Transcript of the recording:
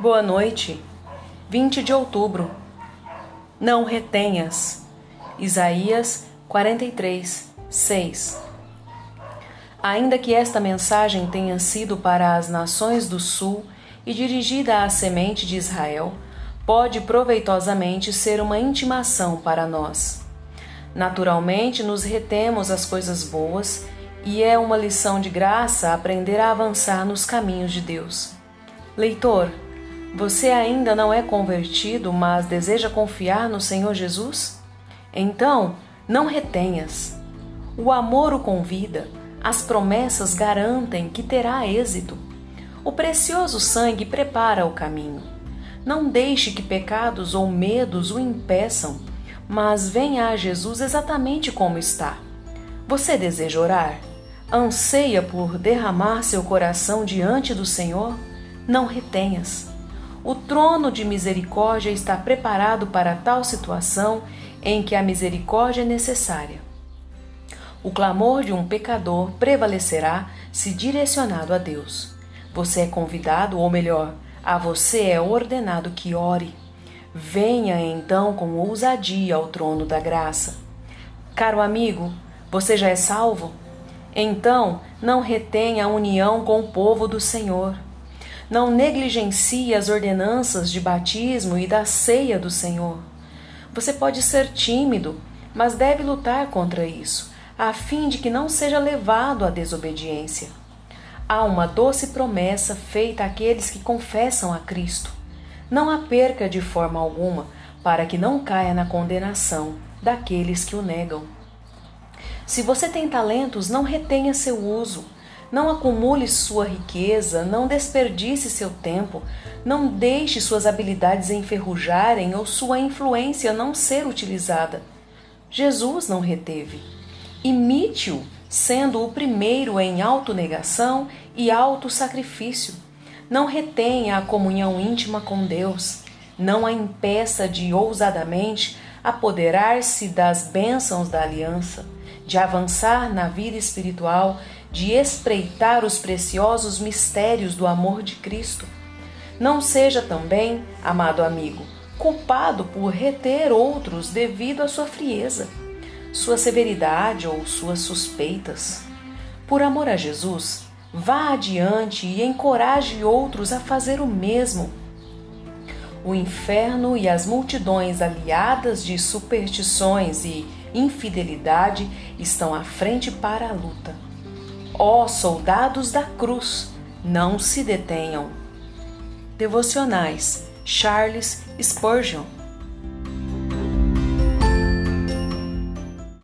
Boa noite. 20 de outubro. Não retenhas. Isaías 43, 6. Ainda que esta mensagem tenha sido para as nações do sul e dirigida à semente de Israel, pode proveitosamente ser uma intimação para nós. Naturalmente, nos retemos as coisas boas e é uma lição de graça aprender a avançar nos caminhos de Deus. Leitor, você ainda não é convertido, mas deseja confiar no Senhor Jesus? Então, não retenhas. O amor o convida, as promessas garantem que terá êxito. O precioso sangue prepara o caminho. Não deixe que pecados ou medos o impeçam, mas venha a Jesus exatamente como está. Você deseja orar? Anseia por derramar seu coração diante do Senhor? Não retenhas. O trono de misericórdia está preparado para tal situação em que a misericórdia é necessária. O clamor de um pecador prevalecerá se direcionado a Deus. Você é convidado, ou melhor, a você é ordenado que ore. Venha então com ousadia ao trono da graça. Caro amigo, você já é salvo? Então, não retenha a união com o povo do Senhor. Não negligencie as ordenanças de batismo e da ceia do Senhor. Você pode ser tímido, mas deve lutar contra isso, a fim de que não seja levado à desobediência. Há uma doce promessa feita àqueles que confessam a Cristo. Não a perca de forma alguma, para que não caia na condenação daqueles que o negam. Se você tem talentos, não retenha seu uso. Não acumule sua riqueza, não desperdice seu tempo, não deixe suas habilidades enferrujarem ou sua influência não ser utilizada. Jesus não reteve. Imite-o, sendo o primeiro em autonegação e autossacrifício. Não retenha a comunhão íntima com Deus. Não a impeça de ousadamente apoderar-se das bênçãos da aliança, de avançar na vida espiritual de espreitar os preciosos mistérios do amor de Cristo. Não seja também, amado amigo, culpado por reter outros devido à sua frieza, sua severidade ou suas suspeitas. Por amor a Jesus, vá adiante e encoraje outros a fazer o mesmo. O inferno e as multidões aliadas de superstições e infidelidade estão à frente para a luta. Ó soldados da cruz, não se detenham. Devocionais Charles Spurgeon